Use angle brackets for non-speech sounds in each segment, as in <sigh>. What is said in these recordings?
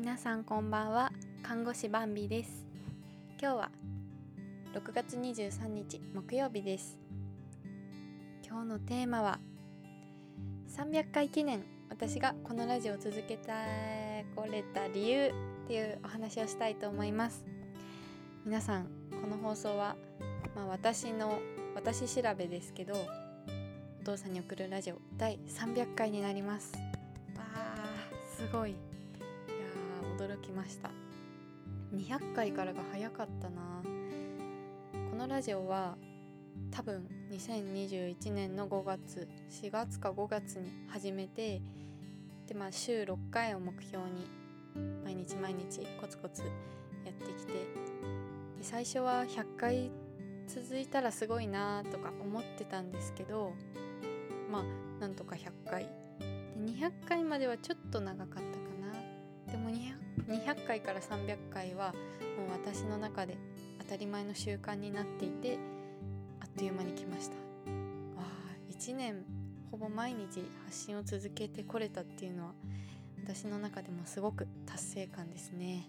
皆さんこんばんは。看護師バンビです。今日は6月23日木曜日です。今日のテーマは300回記念。私がこのラジオを続けたこれた理由っていうお話をしたいと思います。皆さんこの放送は、まあ、私の私調べですけどお父さんに送るラジオ第300回になります。わーすごい。驚きました。200回からが早かったな。このラジオは多分2021年の5月4月か5月に始めてでまあ週6回を目標に毎日毎日コツコツやってきてで最初は100回続いたらすごいなとか思ってたんですけどまあなんとか100回で200回まではちょっと長かった 200, 回から300回はもう私の中で当たり前の習慣になっていてあっという間に来ました。わあ1年ほぼ毎日発信を続けてこれたっていうのは私の中でもすごく達成感ですね。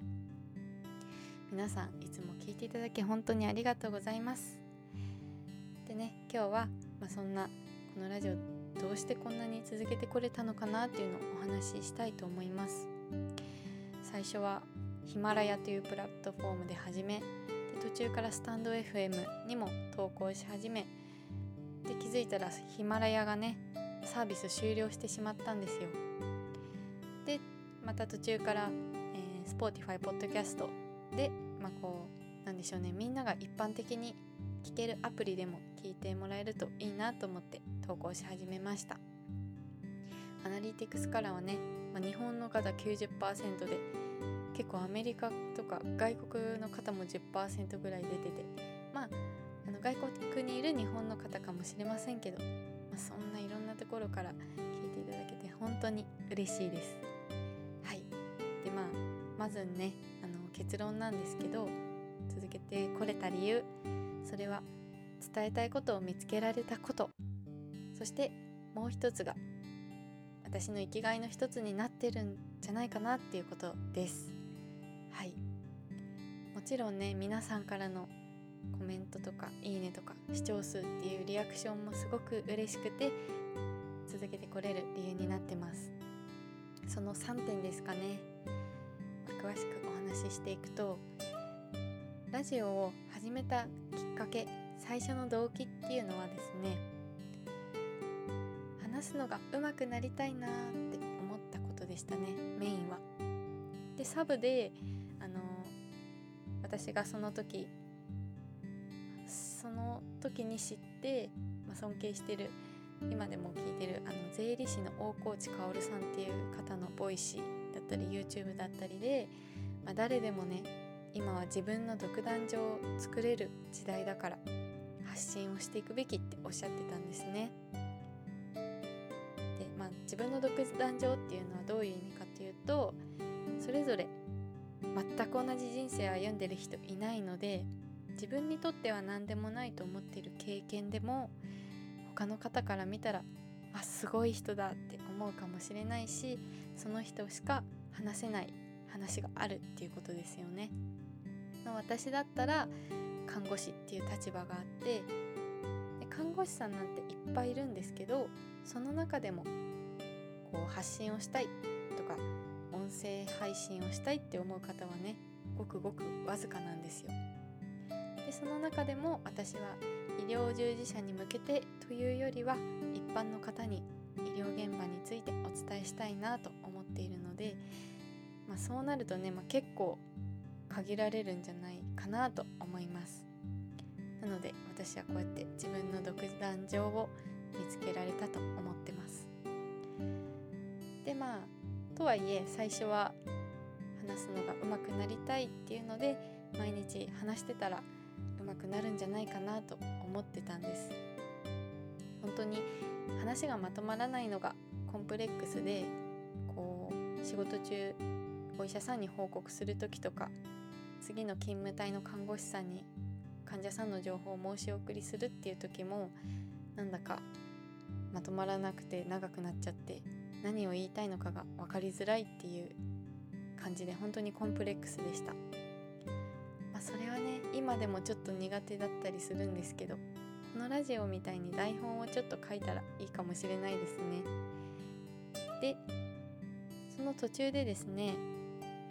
皆さんいつも聞いていただき本当にありがとうございます。でね今日は、まあ、そんなこのラジオどうしてこんなに続けてこれたのかなっていうのをお話ししたいと思います。最初はヒマラヤというプラットフォームで始めで途中からスタンド FM にも投稿し始めで気づいたらヒマラヤがねサービス終了してしまったんですよ。でまた途中から、えー、Spotify ポッドキャストでまあこうなんでしょうねみんなが一般的に聞けるアプリでも聞いてもらえるといいなと思って投稿し始めました。アナリティクスからはね、まあ、日本の方90%で結構アメリカとか外国の方も10%ぐらい出ててまああの外国にいる日本の方かもしれませんけど、まあ、そんないろんなところから聞いていただけて本当に嬉しいです。はい。でまあまずねあの結論なんですけど続けてこれた理由それは伝えたいことを見つけられたこと。そしてもう一つが私の生きがいの一つになってるんじゃないかなっていうことです。はい。もちろんね皆さんからのコメントとかいいねとか視聴数っていうリアクションもすごく嬉しくて続けてこれる理由になってます。その3点ですかね。詳しくお話ししていくとラジオを始めたきっかけ最初の動機っていうのはですね話すのが上手くなりたいなって思ったことでしたねメインは。でサブであの私がその時その時に知って、まあ、尊敬してる今でも聞いてるあの税理士の大河内薫さんっていう方の Voicy だったり YouTube だったりで、まあ、誰でもね今は自分の独壇場を作れる時代だから発信をしていくべきっておっしゃってたんですね。自分の独壇場っていうのはどういう意味かというとそれぞれ全く同じ人生を歩んでる人いないので自分にとっては何でもないと思っている経験でも他の方から見たらあすごい人だって思うかもしれないしその人しか話せない話があるっていうことですよね。私だったら看護師っていう立場があってで看護師さんなんていっぱいいるんですけどその中でもこう発信をしたいとか音声配信をしたいって思う方はねごくごくわずかなんですよ。でその中でも私は医療従事者に向けてというよりは一般の方に医療現場についてお伝えしたいなと思っているので、まあ、そうなるとね、まあ、結構限られるんじゃないかなと思いますなので私はこうやって自分の独壇場を見つけられたと思ってますまあとはいえ最初は話すのが上手くなりたいっていうので毎日話してたら上手くなるんじゃないかなと思ってたんです。本当に話がまとまらないのがコンプレックスでこう仕事中お医者さんに報告する時とか次の勤務隊の看護師さんに患者さんの情報を申し送りするっていう時もなんだかまとまらなくて長くなっちゃって何を言いたいのかが分かりづらいっていう感じで本当にコンプレックスでした、まあ、それはね今でもちょっと苦手だったりするんですけどこのラジオみたいに台本をちょっと書いたらいいかもしれないですね。でその途中でですね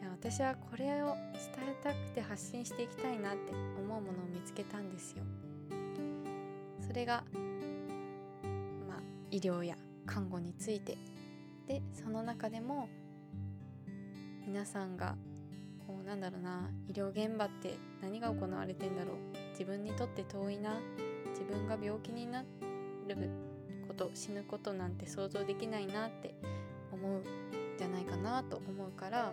私はこれを伝えたくて発信していきたいなって思うものを見つけたんですよ。それがまあ医療や看護についてでその中でも皆さんがこうなんだろうな医療現場って何が行われてんだろう。自分にとって遠いな。自分が病気になること死ぬことなんて想像できないなって思うじゃないかなと思うから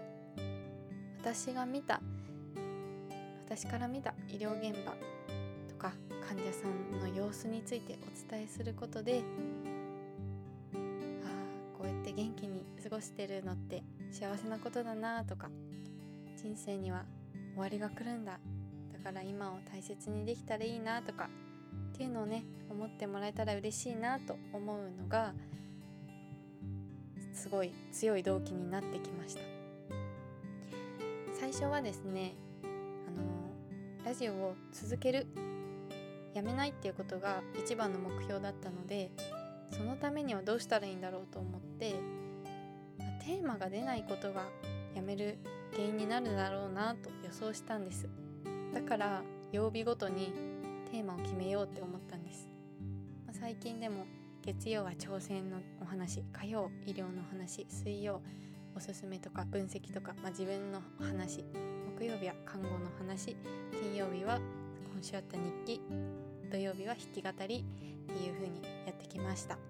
私が見た私から見た医療現場とか患者さんの様子についてお伝えすることでごしてるのって幸せなことだなとか人生には終わりが来るんだ。だから今を大切にできたらいいなとかっていうのをね思ってもらえたら嬉しいなと思うのがすごい強い動機になってきました。最初はですねあのラジオを続けるやめないっていうことが一番の目標だったのでそのためにはどうしたらいいんだろうと思ってテーマが出ないことがやめる原因になるだろうなと予想したんです。だから曜日ごとにテーマを決めようって思ったんです、まあ、最近でも月曜は挑戦のお話火曜医療の話水曜おすすめとか分析とか、まあ、自分の話木曜日は看護の話金曜日は今週あった日記土曜日は弾き語りっていう風にやってきました。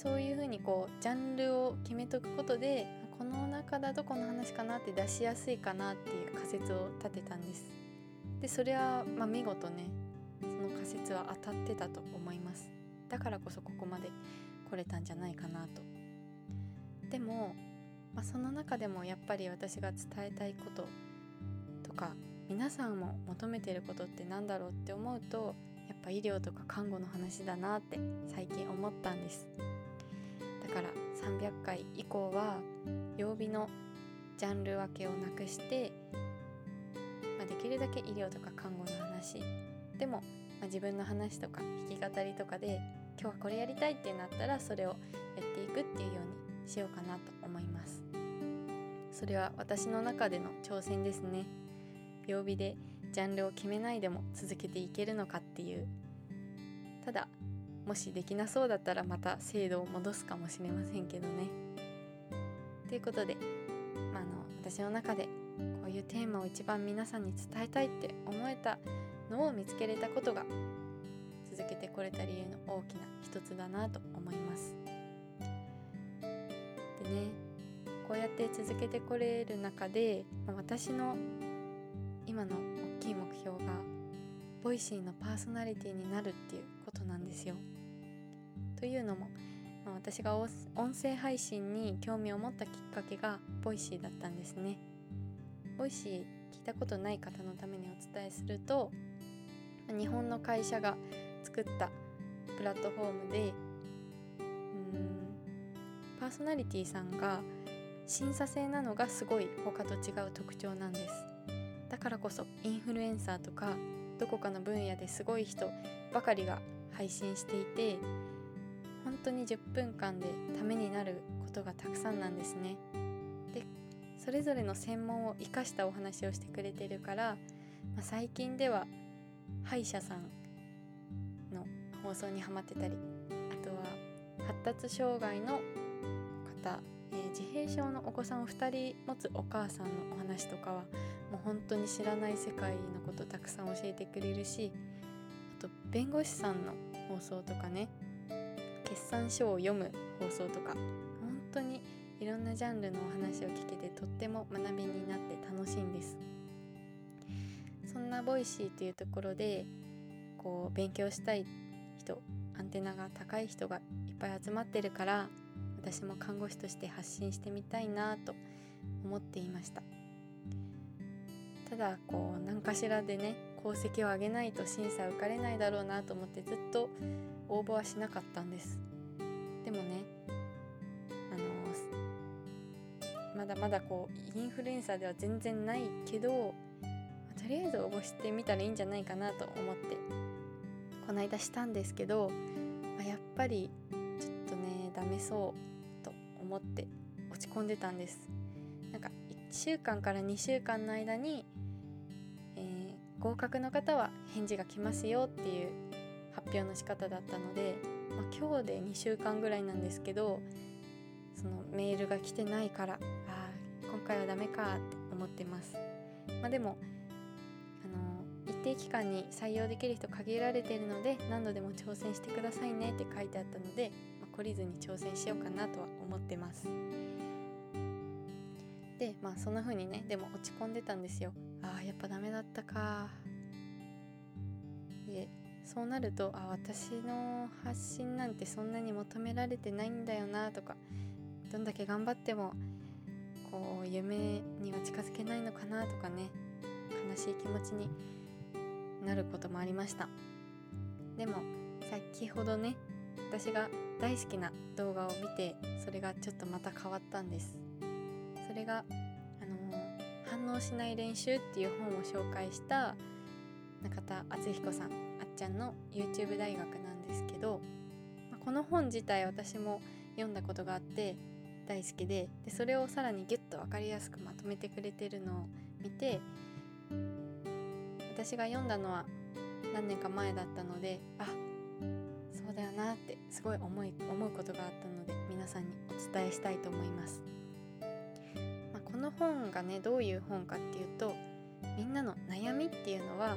そういう風にこうジャンルを決めとくことでこの中だとこの話かなって出しやすいかなっていう仮説を立てたんです。でそれはまあ見事ねその仮説は当たってたと思います。だからこそここまで来れたんじゃないかなと。でも、まあ、その中でもやっぱり私が伝えたいこととか皆さんも求めてることって何だろうって思うとやっぱ医療とか看護の話だなって最近思ったんです。だから300回以降は曜日のジャンル分けをなくしてまあ、できるだけ医療とか看護の話でも、まあ、自分の話とか弾き語りとかで今日はこれやりたいってなったらそれをやっていくっていうようにしようかなと思います。それは私の中での挑戦ですね。曜日でジャンルを決めないでも続けていけるのかっていう。ただもしできなそうだったらまた制度を戻すかもしれませんけどね。ということで、まあ、あの私の中でこういうテーマを一番皆さんに伝えたいって思えたのを見つけれたことが続けてこれた理由の大きな一つだなと思います。でねこうやって続けてこれる中でま私の今の大きい目標が Voicy のパーソナリティになるっていうことなんですよ。というのも、まあ、私が音声配信に興味を持ったきっかけが Voicy だったんですね。 Voicy 聞いたことない方のためにお伝えすると日本の会社が作ったプラットフォームでうんパーソナリティさんが審査制なのがすごい他と違う特徴なんです。だからこそインフルエンサーとかどこかの分野ですごい人ばかりが配信していて本当に10分間でためになることがたくさんなんですね。でそれぞれの専門を生かしたお話をしてくれてるから、まあ、最近では歯医者さんの放送にハマってたりあとは発達障害の方、えー、自閉症のお子さんを2人持つお母さんのお話とかはもう本当に知らない世界のことたくさん教えてくれるしあと弁護士さんの放送とかね決算書を読む放送とか本当にいろんなジャンルのお話を聞けてとっても学びになって楽しいんです。そんな Voicy というところでこう勉強したい人アンテナが高い人がいっぱい集まってるから私も看護師として発信してみたいなと思っていました。ただこう何かしらでね功績を上げないと審査受かれないだろうなと思ってずっと応募はしなかったんです。でもねあのまだまだこうインフルエンサーでは全然ないけどとりあえず応募してみたらいいんじゃないかなと思ってこの間したんですけど、まあ、やっぱりちょっとねダメそうと思って落ち込んでたんです。なんか1週間から2週間の間に、えー、合格の方は返事が来ますよっていう発表の仕方だったので、まあ、今日で2週間ぐらいなんですけどそのメールが来てないからあ今回はダメかって思ってます、まあ、でも一定期間に採用できる人限られているので何度でも挑戦してくださいねって書いてあったので、まあ、懲りずに挑戦しようかなとは思ってます。でまあそんな風にねでも落ち込んでたんですよ。あーやっぱダメだったかでそうなるとあ私の発信なんてそんなに求められてないんだよなとかどんだけ頑張ってもこう夢には近づけないのかなとかね悲しい気持ちになることもありました。でも先ほどね私が大好きな動画を見てそれがちょっとまた変わったんです。それが、あの、反応しない練習っていう本を紹介した中田敦彦さんちゃんの YouTube 大学なんですけど、まあ、この本自体私も読んだことがあって大好きででそれをさらにギュッと分かりやすくまとめてくれてるのを見て私が読んだのは何年か前だったのであそうだよなってすごい思い思うことがあったので皆さんにお伝えしたいと思います、まあ、この本がねどういう本かっていうとみんなの悩みっていうのは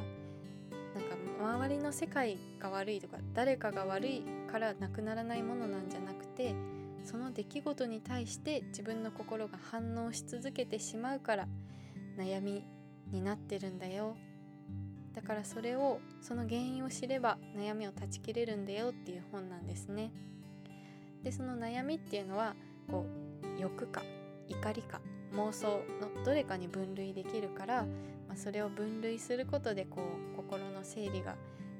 周りの世界が悪いとか誰かが悪いからなくならないものなんじゃなくてその出来事に対して自分の心が反応し続けてしまうから悩みになってるんだよだからそれをその原因を知れば悩みを断ち切れるんだよっていう本なんですね。でその悩みっていうのはこう欲か怒りか妄想のどれかに分類できるから、まあ、それを分類することでこう整理が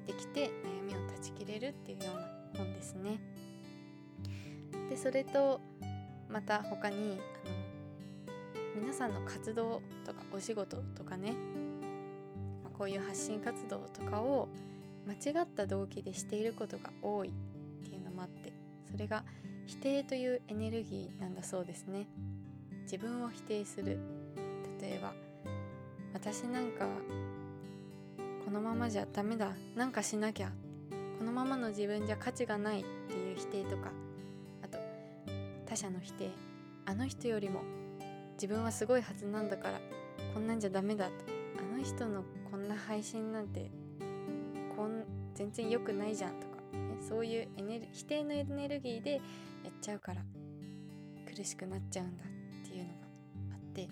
できて悩みを断ち切れるっていうような本ですね。でそれとまた他にあの皆さんの活動とかお仕事とかねまこういう発信活動とかを間違った動機でしていることが多いっていうのもあってそれが否定というエネルギーなんだそうですね自分を否定する例えば私なんかのままじゃダメだ。なんかしなきゃ。このままの自分じゃ価値がないっていう否定とか。あと他者の否定。あの人よりも。自分はすごいはずなんだから。こんなんじゃダメだ。とあの人のこんな配信なんて。こん全然良くないじゃんとか、ね、そういうエネル否定のエネルギーでやっちゃうから。苦しくなっちゃうんだっていうのがあって。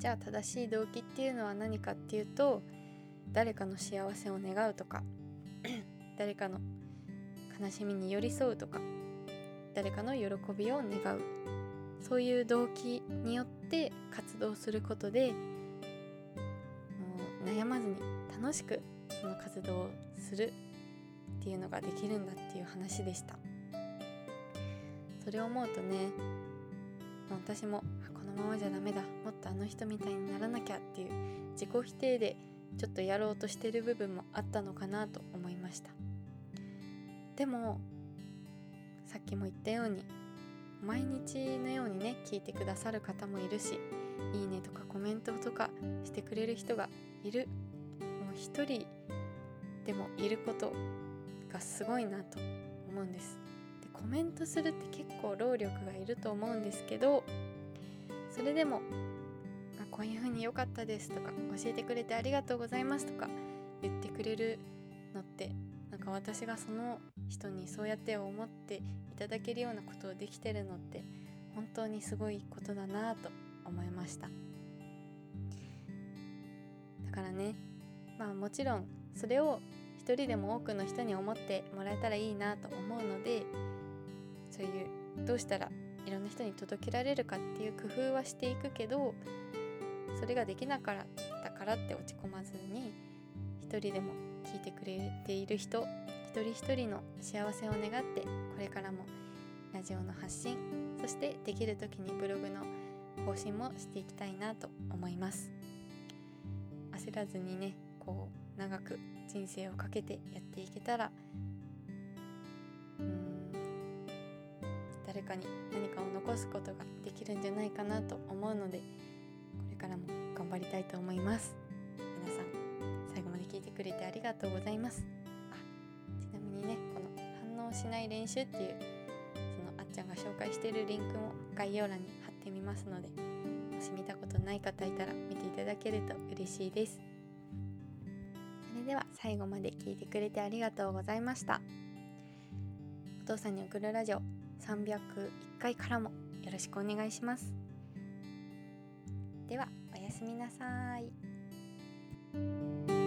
じゃあ正しい動機っていうのは何かっていうと誰かの幸せを願うとか <clears throat> 誰かの悲しみに寄り添うとか誰かの喜びを願う。そういう動機によって活動することでもう悩まずに楽しくその活動をするっていうのができるんだっていう話でした。それを思うとね私もこのままじゃダメだ。もっとあの人みたいにならなきゃっていう自己否定でちょっとやろうとしてる部分もあったのかなと思いました。でもさっきも言ったように毎日のようにね聞いてくださる方もいるしいいねとかコメントとかしてくれる人がいる。もう一人でもいることがすごいなと思うんです。でコメントするって結構労力がいると思うんですけどそれでもこういう風に良かったですとか教えてくれてありがとうございますとか言ってくれるのってなんか私がその人にそうやって思っていただけるようなことをできてるのって本当にすごいことだなと思いました。だからねまあもちろんそれを一人でも多くの人に思ってもらえたらいいなと思うのでそういうどうしたらいろんな人に届けられるかっていう工夫はしていくけどそれができなかったからって落ち込まずに一人でも聞いてくれている人一人一人の幸せを願ってこれからもラジオの発信そしてできる時にブログの更新もしていきたいなと思います。焦らずにねこう長く人生をかけてやっていけたら誰かに何かを残すことができるんじゃないかなと思うのでからも頑張りたいと思います。皆さん最後まで聞いてくれてありがとうございます。あちなみにねこの反応しない練習っていうそのあっちゃんが紹介してるリンクも概要欄に貼ってみますのでもし見たことない方いたら見ていただけると嬉しいです。それでは最後まで聞いてくれてありがとうございました。お父さんに送るラジオ301回からもよろしくお願いします。ではおやすみなさい。